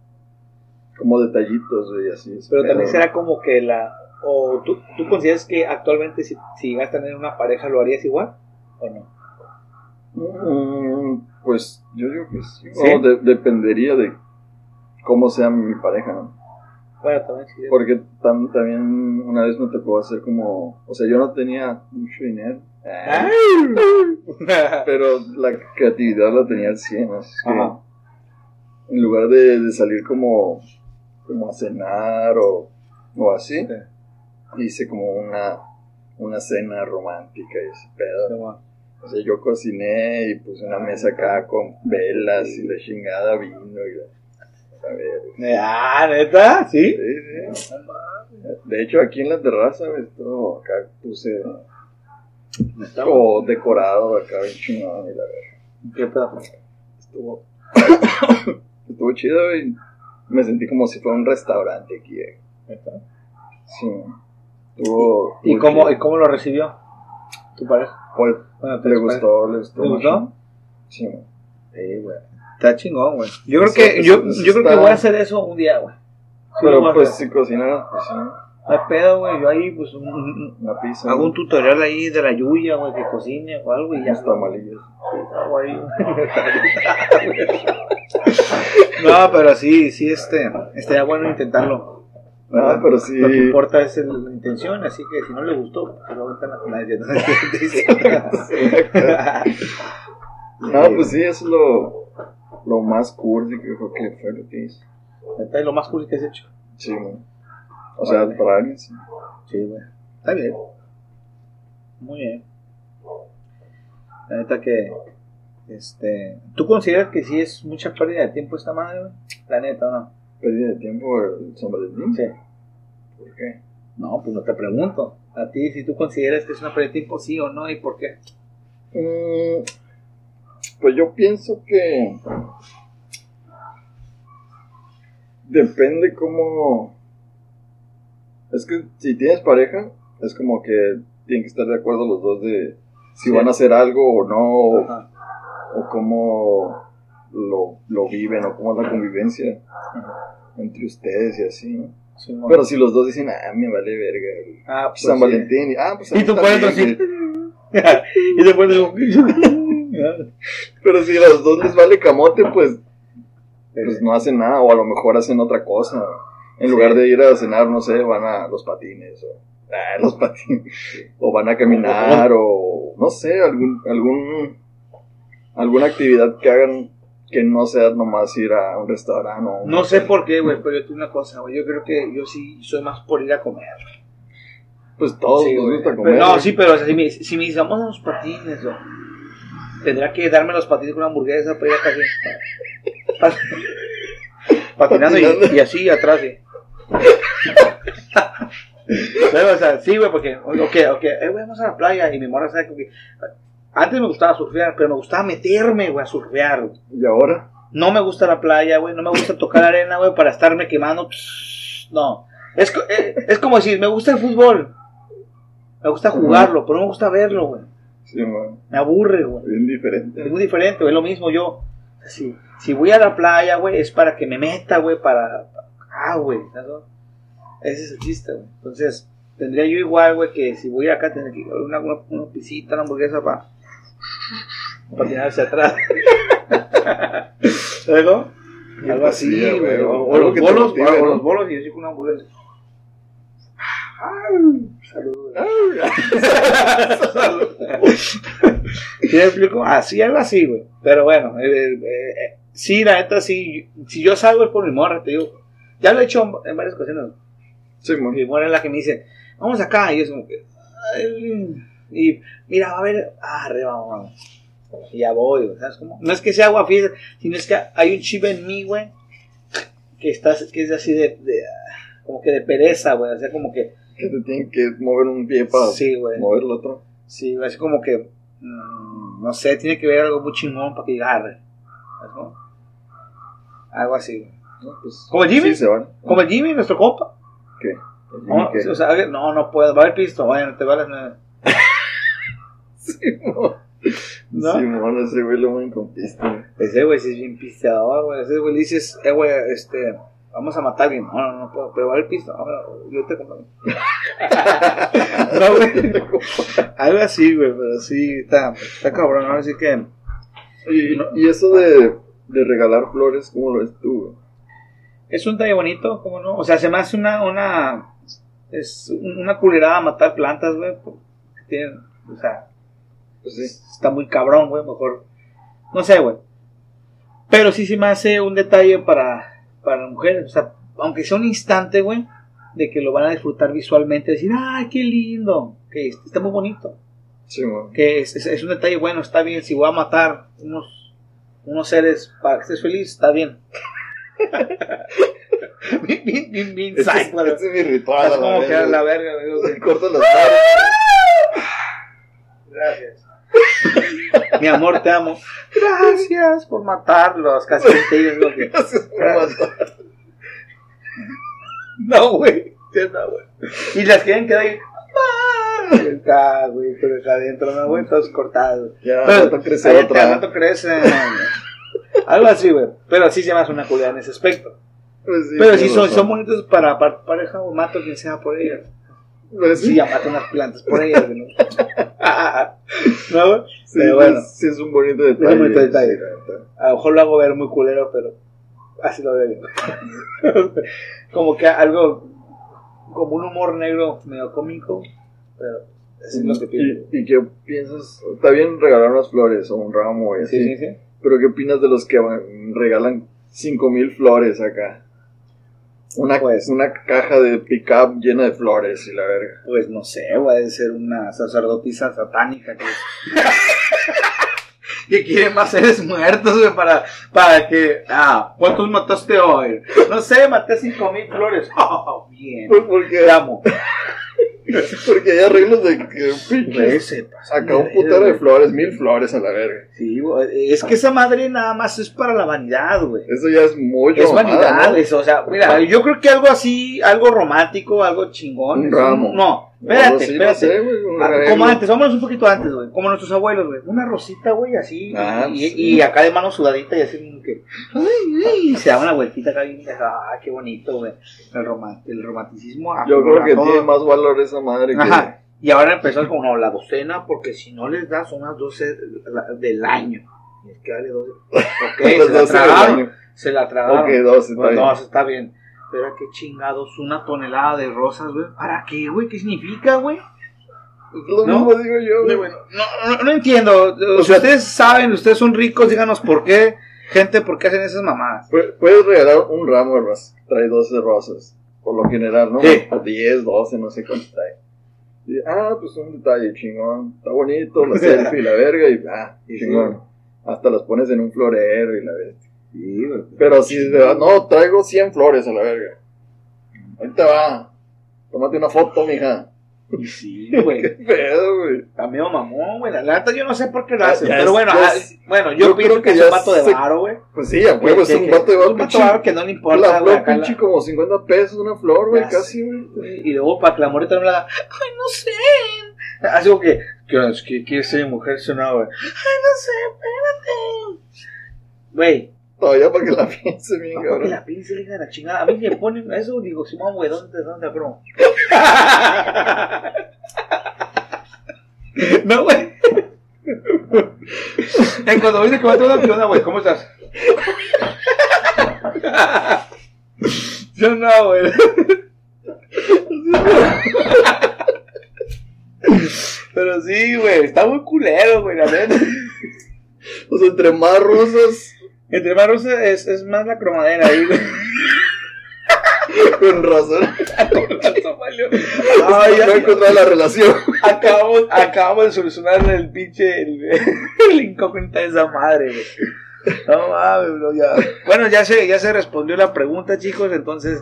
como detallitos, güey, así. Pero también será como que la. O tú, tú consideras que actualmente, si, si llegas a tener una pareja, ¿lo harías igual? ¿O no? Mm, pues yo digo que sí. ¿Sí? O de- dependería de cómo sea mi pareja, ¿no? Bueno, también sí. Porque tam- también una vez me tocó hacer como, o sea, yo no tenía mucho dinero, Ay. [laughs] pero la creatividad la tenía al 100, así es que Ajá. en lugar de, de salir como, como a cenar o, o así, hice como una, una cena romántica y ese pedo. O sea, yo cociné y puse una mesa acá con velas y la chingada vino y la... Ver, Ah, neta, sí. sí, sí. De hecho, aquí en la terraza, güey, todo acá puse como decorado acá bien chingón y la. ¿Qué pedo? Estuvo, [coughs] estuvo chido, güey. Me sentí como si fuera un restaurante aquí, eh. Sí. Estuvo, ¿Y cómo. ¿Y cómo lo recibió tu pareja? Pues, Bueno, ¿te le gustó, le gustó. ¿Le gustó? Sí, güey. Sí, güey. Está chingón, güey. Yo creo que, yo, yo creo que voy a hacer eso un día, güey. Pero pues si cocinas, pues sí, No hay pedo, güey. Yo ahí, pues, un- un- una pizza. hago un tutorial ahí de la Yuya, güey, que cocine o algo y ya. unos tamalillos. Hago ahí. [laughs] no, pero sí, sí, este, estaría bueno intentarlo. Ah, pero sí. Lo que importa es el- la intención, así que si no le gustó, pues lo aguantan a [laughs] nadie. [laughs] No, pues sí, eso es lo, lo más cursi que creo que fue lo que hice. Neta, es lo más cool que has hecho. Sí, güey. O sea, para alguien sí. Sí, güey. Está bien. Muy bien. La neta que. Este. ¿Tú consideras que sí es mucha pérdida de tiempo esta madre, güey? La neta, ¿o no? Pérdida de tiempo el San Valentín. Sí. ¿Por qué? No, pues no te pregunto. A ti, si tú consideras que es una pérdida de tiempo, sí o no, y por qué. Mm, pues yo pienso que depende cómo es que si tienes pareja es como que tienen que estar de acuerdo los dos de si Sí. van a hacer algo o no o, Ajá. o cómo lo, lo viven o cómo es la convivencia entre ustedes y así ¿no? Sí, mo- pero si los dos dicen ah me vale verga el ah, pues San sí. Valentín y, ah pues Y tú puedes así. [laughs] güey". y después [laughs] [laughs] Pero si a los dos les vale camote, pues, pues no hacen nada, o a lo mejor hacen otra cosa. En Sí. lugar de ir a cenar, no sé, van a los patines, o ah, los patines, o van a caminar, o no sé, algún, algún, alguna actividad que hagan que no sea nomás ir a un restaurante o un No sé por qué, güey, pero yo tengo una cosa, güey. Yo creo que yo sí soy más por ir a comer. Pues todos Sí, nos gusta Pero- comer. no, sí, pero o sea, si me, si me dicen, vamos a los patines, o tendrá que darme los patines con una hamburguesa para ir a casi. Patinando y, así atrás, sí. Pero, o sea, sí, güey, porque, ok, ok, eh, güey, vamos a la playa y mi morra sabe que. Antes me gustaba surfear, pero me gustaba meterme, güey, a surfear. Y ahora, No me gusta la playa, güey. No me gusta tocar arena, güey, para estarme quemando. Pss, No. Es, co- eh, es como decir, me gusta el fútbol. Me gusta jugarlo, pero no me gusta verlo, güey. Sí, Me aburre, güey. bien diferente. Es muy diferente. Es lo mismo yo. Si, si voy a la playa, güey, es para que me meta, güey, para... Ah, güey. ¿sabes? Ese es el chiste, güey. Entonces, tendría yo igual, güey, que si voy acá, tendría que ir una, una, una pisita, una hamburguesa para... Patinar hacia atrás. [laughs] ¿Luego? Algo así, Sí, güey. O, o algo los bolos, o ¿no? los bolos y yo sí con una hamburguesa. [laughs] Saludos. ¿Sí me explico? Así, algo así, güey. Pero bueno, eh, eh, eh, sí, la neta, sí. Si yo salgo es por mi morra, te digo. Ya lo he hecho en- varias ocasiones. Sí, man. Mi morra es la que me dice, vamos acá. Y yo como que, y mira, va a ver, arriba, vamos, vamos. Y ya voy, güey, ¿sabes cómo? No es que sea agua fiesta, sino es que hay un chip en mí, güey, que, está, que es así de, de, como que de pereza, güey. O sea, como que, Que te tienen que mover un pie para sí, mover el otro. Sí, es como que, mm, no sé, tiene que ver algo muy chingón para que agarre. Algo así. ¿no? Pues, ¿Como el Jimmy? Sí. Como el Jimmy, nuestro compa. ¿Qué? No, que- o sea, no, no puedo. Va a haber pisto. Bueno, te vales. [laughs] No. Sí, man. ¿No? Sí, man, ese güey lo mueven con pista. Ese güey sí es bien pisteador, güey. Ese güey le dices, eh, güey, este, vamos a matar a alguien. No, no, no puedo. Pero va haber pisto. Ahora, yo te compro. [laughs] no, güey. Algo así, güey, pero sí, está, está cabrón. Ahora sí que. Y, y eso de, de regalar flores, ¿cómo lo ves tú? güey? Es un detalle bonito, ¿cómo no? O sea, se me hace una, una, es una culerada matar plantas, güey. Tienen, o sea, Pues sí. está muy cabrón, güey, mejor. No sé, güey. Pero sí se me hace un detalle para, para las mujeres. O sea, aunque sea un instante, güey, de que lo van a disfrutar visualmente, decir, ¡ay, qué lindo! Que está muy bonito. Sí, man. Que es, es- es un detalle bueno, está bien. Si voy a matar unos, unos seres para que estés feliz, está bien. [laughs] bien, bien, bien, bien Ese, es, güey. mi ritual. La como que verga, la güey. verga, güey, [laughs] Corto flores. [laughs] Gracias. Mi amor, te amo. Gracias por matarlos. Casi te lo que. Gracias por matar. No, güey. No, güey. Y las quieren quedar ahí. ¡Ah! Acá, güey, pero acá adentro, no, güey, todos cortados. Ya, Pero, crece ahí otra. rato crecen. Algo así, güey. Pero sí se me hace una culera en ese aspecto. Pues sí, Pero sí son, son bonitos para, para pareja o mato quien sea por ellas. Pues Sí, mato unas plantas por ellas, ¿no? [laughs] ¿No, sí, Pero bueno. pues, sí es un bonito detalle. un bonito detalle. sí, la neta. A lo mejor lo hago ver muy culero, pero así lo veo yo. [laughs] como que algo, como un humor negro medio cómico, pero así es lo que pienso. ¿Y, ¿Y qué piensas? Está bien regalar unas flores o un ramo y así. Sí, sí, sí. Pero ¿qué opinas de los que regalan 5000 flores acá? Una, Pues- una caja de pickup llena de flores y la verga. Pues no sé, va a ser una sacerdotisa satánica que, [laughs] que quiere más seres muertos, güey, para, para que. Ah, ¿cuántos mataste hoy? No sé, maté cinco mil flores. [laughs] Oh, bien. Pues porque, Te amo. [laughs] porque hay arreglos de que pasa Acá un putero de flores, mil flores a la verga. Sí, güey, es que esa madre nada más es para la vanidad, güey. Eso ya es mucho. Es vanidad, ¿no? eso, o sea, mira, yo creo que algo así, algo romántico, algo chingón. Un ramo. No, Espérate, no espérate. sé, un Ah, como antes, vámonos un poquito antes, güey. Como nuestros abuelos, güey. Una rosita, güey, así. Ah, y, sí. y acá de mano sudadita y así como que. Ay, ay, se da una vueltita acá bien. Ah, qué bonito, güey. El, el romanticismo. Yo creo que todo. tiene más valor esa madre que. Ajá. Y ahora empezó como no, la docena, porque si no les das unas 12 la- del año. Y es que dale 12. [laughs] Ok, Las se la 12 del tragaron. Se la tragaron. Ok, 12, está Pues bien. no, está bien. Pero qué chingados, una tonelada de rosas, güey. ¿Para qué, güey? ¿Qué significa, güey? Lo ¿No? mismo digo yo, güey. Bueno, no, no, no entiendo. O sea- ustedes saben, ustedes son ricos, díganos por qué. Gente, ¿por qué hacen esas mamadas? Pu- Puedes regalar un ramo de rosas. Trae 12 rosas. Por lo general, ¿no? Sí. O 10, 12, no sé cuánto trae. Y, ah, pues un detalle chingón. Está bonito, la selfie y la verga. Y ah, [laughs] chingón. Hasta las pones en un florero y la verga. Sí, güey. Pero si de verdad, no, traigo 100 flores a la verga. Ahí te va. Tómate una foto, mija. Sí, [laughs] Qué güey. pedo, güey. También mamón, güey. La neta yo no sé por qué lo hacen. pero es- bueno, ya ah, es- bueno, yo, yo pienso creo que que es un vato de varo, güey. Pues sí, a huevo, es Que- un vato de es bar, un vato de varo que no le importa, La güey. flor, acá la- pinche, como 50 pesos una flor, güey, casi, güey. Y luego para que la morita no me la ay, no sé. Así como que, ¿qué que quiere ser mujer sonada, güey? Ay, no sé, espérate. Güey, Todavía para que la piense bien, no, que cabrón. la pince hija de la chingada. A mí me ponen eso, digo, Simón, güey, ¿dónde, dónde, bro? [laughs] no, güey. En cuando dice que va a tener una piona, güey, ¿cómo estás? Yo no, güey. Pero sí, güey, está muy culero, güey, la neta. O sea, entre más rosas, Entre más rosa es, es más la cromadera ahí, güey. [laughs] con razón. [laughs] No ya- he encontrado la relación. acabamos, acabamos de solucionar el pinche, el, [laughs] el incógnita de esa madre, güey. No mames, bro, ya. Bueno, ya se, ya se respondió la pregunta, chicos, entonces,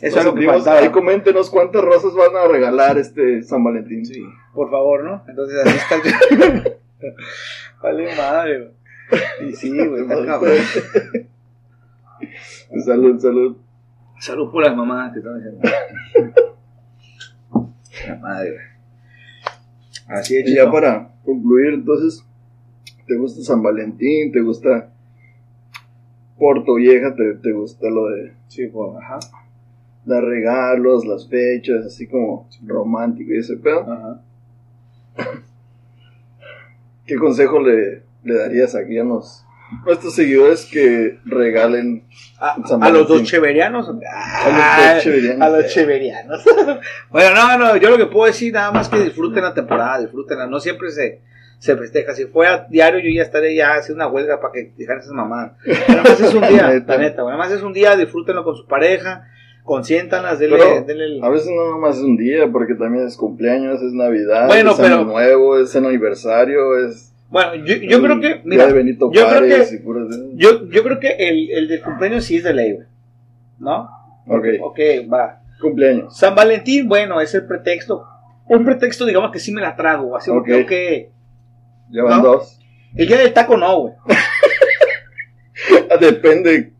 eso es lo que faltaba. Ahí coméntenos cuántas rosas van a regalar este San Valentín. Sí, por favor, ¿no? Entonces, así está el... Vale madre, güey. [laughs] Y sí, güey, está cabrón. salud, salud. Salud por las mamás que están diciendo. [laughs] La madre. Así es, Y ya para concluir, entonces, ¿te gusta San Valentín? ¿Te gusta Porto Vieja? ¿Te, te gusta lo de Sí, pues, ajá. dar regalos, las fechas, así como romántico y ese pedo? Ajá. ¿Qué consejo le, le darías aquí a los, nuestros seguidores que regalen A, a los dos Valentín. cheverianos. a los cheverianos? A los cheverianos. [laughs] bueno, no, no, yo lo que puedo decir nada más que disfruten la temporada, disfrútenla. No siempre se, se festeja. Si fuera diario, yo ya estaría ya haciendo una huelga para que dejaran esas mamadas. Nada más es un [laughs] día, la neta. Nada más es un día, disfrútenlo con su pareja, consiéntanlas, denle, Pero, denle el- A veces no nomás es un día, porque también es cumpleaños, es Navidad, Bueno, es pero- Año Nuevo, es el aniversario, es... Bueno, yo, yo creo que, mira, de Benito yo creo que- puras yo, yo creo que el, el del cumpleaños sí es de ley. ¿No? Ok, Ok, va. cumpleaños. San Valentín, bueno, es el pretexto. Un pretexto, digamos que sí me la trago. Así como Ok. que, ok. Ya van ¿No? dos. El día del taco no, güey. [laughs] Depende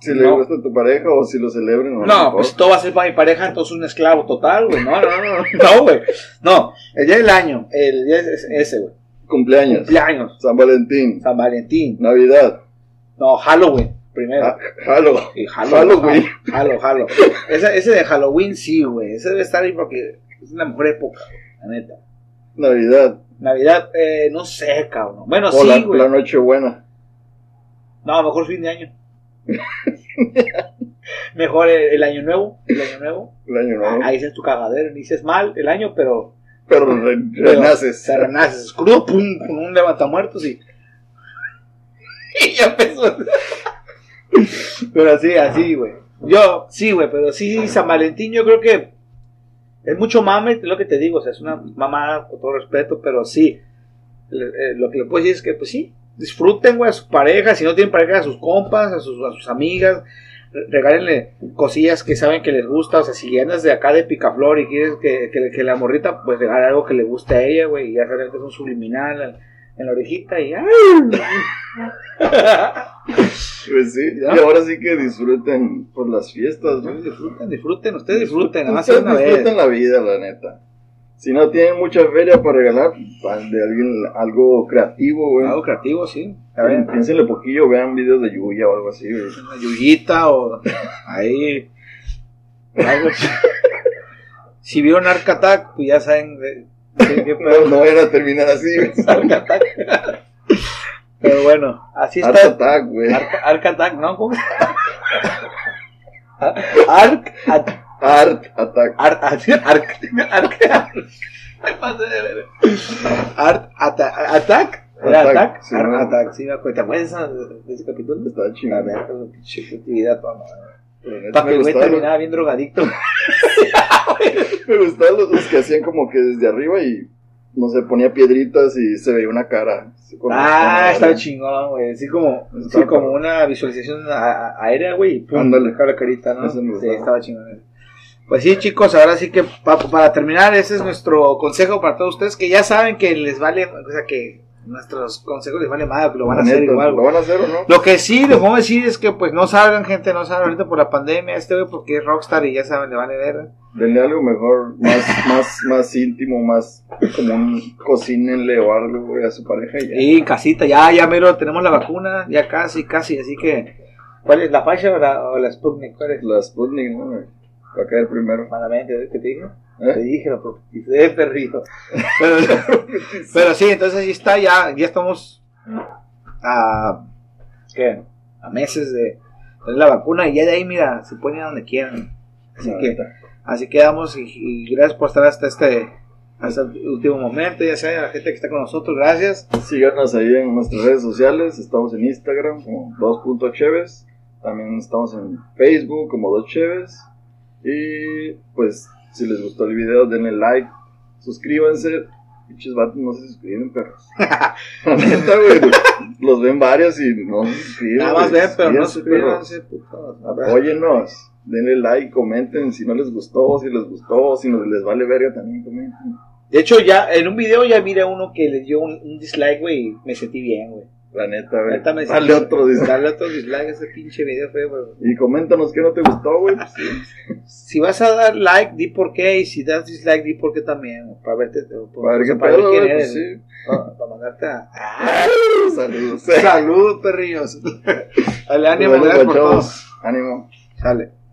si le No. gusta a tu pareja o si lo celebren o No, pues todo va a ser para mi pareja, entonces un esclavo total, güey. No, no, no, no, [laughs] no, güey. No, el día del año, el día es ese, güey. Cumpleaños, Cumpleaños, San Valentín, San Valentín. Navidad, No, Halloween, primero. ah, Halo, Sí, Halloween. Halloween. Halo, Halo. Ese, ese de Halloween sí, güey. Ese debe estar ahí porque es la mejor época, la neta. Navidad, Navidad, eh, no sé, cabrón. Bueno, o sí, la, güey. la Nochebuena. No, mejor fin de año. mejor el, el año nuevo, el año nuevo. El año nuevo. Ahí es tu cagadero, inicias mal el año, pero, Pero re- pero renaces. Se renaces, crudo, pum, con un levantamuertos y. [laughs] y ya empezó. pero así, así, güey. Yo, sí, güey, pero sí, San Valentín, yo creo que es mucho mame, lo que te digo, o sea, es una mamada con todo respeto, pero sí. Eh, lo que le puedo decir es que, pues sí, disfruten, güey, a su pareja, si no tienen pareja, a sus compas, a sus, a sus amigas, regálenle cosillas que saben que les gusta, o sea, si andas de acá de picaflor y quieres que, que, que la morrita, pues regale algo que le guste a ella, güey, y ya realmente es un subliminal en, la orejita y ¡ay! Pues sí, ¿Ya? y ahora sí que disfruten por las fiestas, ¿no? disfruten, disfruten, ustedes disfruten, nada más una vez. disfruten la vida, la neta. Si no tienen mucha feria para regalar, van de alguien algo creativo, güey. Algo creativo, sí. A ver, Piénsenle poquillo, vean videos de Yuya o algo así, güey. una yuyita o ahí. algo [laughs] si vieron Arc Attack, pues ya saben de, de qué No, no van a terminar así, güey. [laughs] Arc Attack. Pero bueno, así Art está. Attack, güey. Arc, Arc Attack, ¿no? ¿Cómo? [laughs] Arc Attack. Art Attack. Arc, Arc, [laughs] Arc, Art Attack. ¿Attack? ¿Era Attack, sí, Art. Attack, sí me acuerdo. ¿Te acuerdas de ese capítulo? Estaba La chingón. verga, la pinche creatividad neta, Para que el güey terminaba bien drogadicto. [laughs] me gustaban los, los que hacían como que desde arriba y no sé, ponía piedritas y se veía una cara. con- Ah, con- estaba chingón, güey. Así como, sí, como una visualización a- a- aérea, güey. y pum, Ándale. la carita, ¿no? Sí, estaba chingón. Pues sí, chicos, ahora sí que pa- para terminar, ese es nuestro consejo para todos ustedes que ya saben que les vale, o sea, que nuestros consejos les vale más, que lo van a hacer neta, igual, ¿Lo van a hacer o no? Lo que sí les puedo decir es que pues no salgan, gente, no salgan ahorita por la pandemia, este güey porque es rockstar y ya saben, le vale ver. Denle algo mejor, más, [laughs] más, más íntimo, más como un cocínenle o algo, güey, a su pareja y ya. Y casita, ya, ya mero, tenemos la vacuna, ya casi, casi, así que, ¿cuál es la Pfizer o la, o la Sputnik? ¿Cuál es? La Sputnik, ¿no? güey? Va a caer primero. Malamente, ¿qué te dije? ¿Eh? Te dije, lo propusiste, [laughs] perrito. Pero, [laughs] [laughs] pero sí, entonces ahí está, ya, ya estamos a, ¿qué? A meses de tener la vacuna y ya de ahí, mira, se a donde quieran. Así que, así quedamos y, y gracias por estar hasta este, hasta el último momento, ya sea la gente que está con nosotros, gracias. Síganos ahí en nuestras redes sociales. Estamos en Instagram como 2.cheves. También estamos en Facebook como 2cheves. Y pues, si les gustó el video, denle like, suscríbanse. Pinches vatos no se suscriben, perros. La [laughs] neta, güey. [laughs] Los ven varios y no se suscriben. Nada más ven, pero no Suscríbanse, se ver. Apóyennos. Denle like, comenten si no les gustó, si les gustó, si no les vale verga también comenten. De hecho, ya en un video ya miré uno que le dio un, un dislike, güey, y me sentí bien, güey. La neta, güey. Neta me Dale otro dice. Dale otro dislike a ese pinche video feo, güey. Y coméntanos qué no te gustó, güey. Pues, sí. Si vas a dar like, di por qué. Y si das dislike, di por qué también. Para verte. Para ver qué para pedo, quién güey, eres. pues sí. Para, para mandarte a. Saludos. Salud, perrillos. [laughs] Dale, ánimo, gracias por todo. Ánimo. Sale.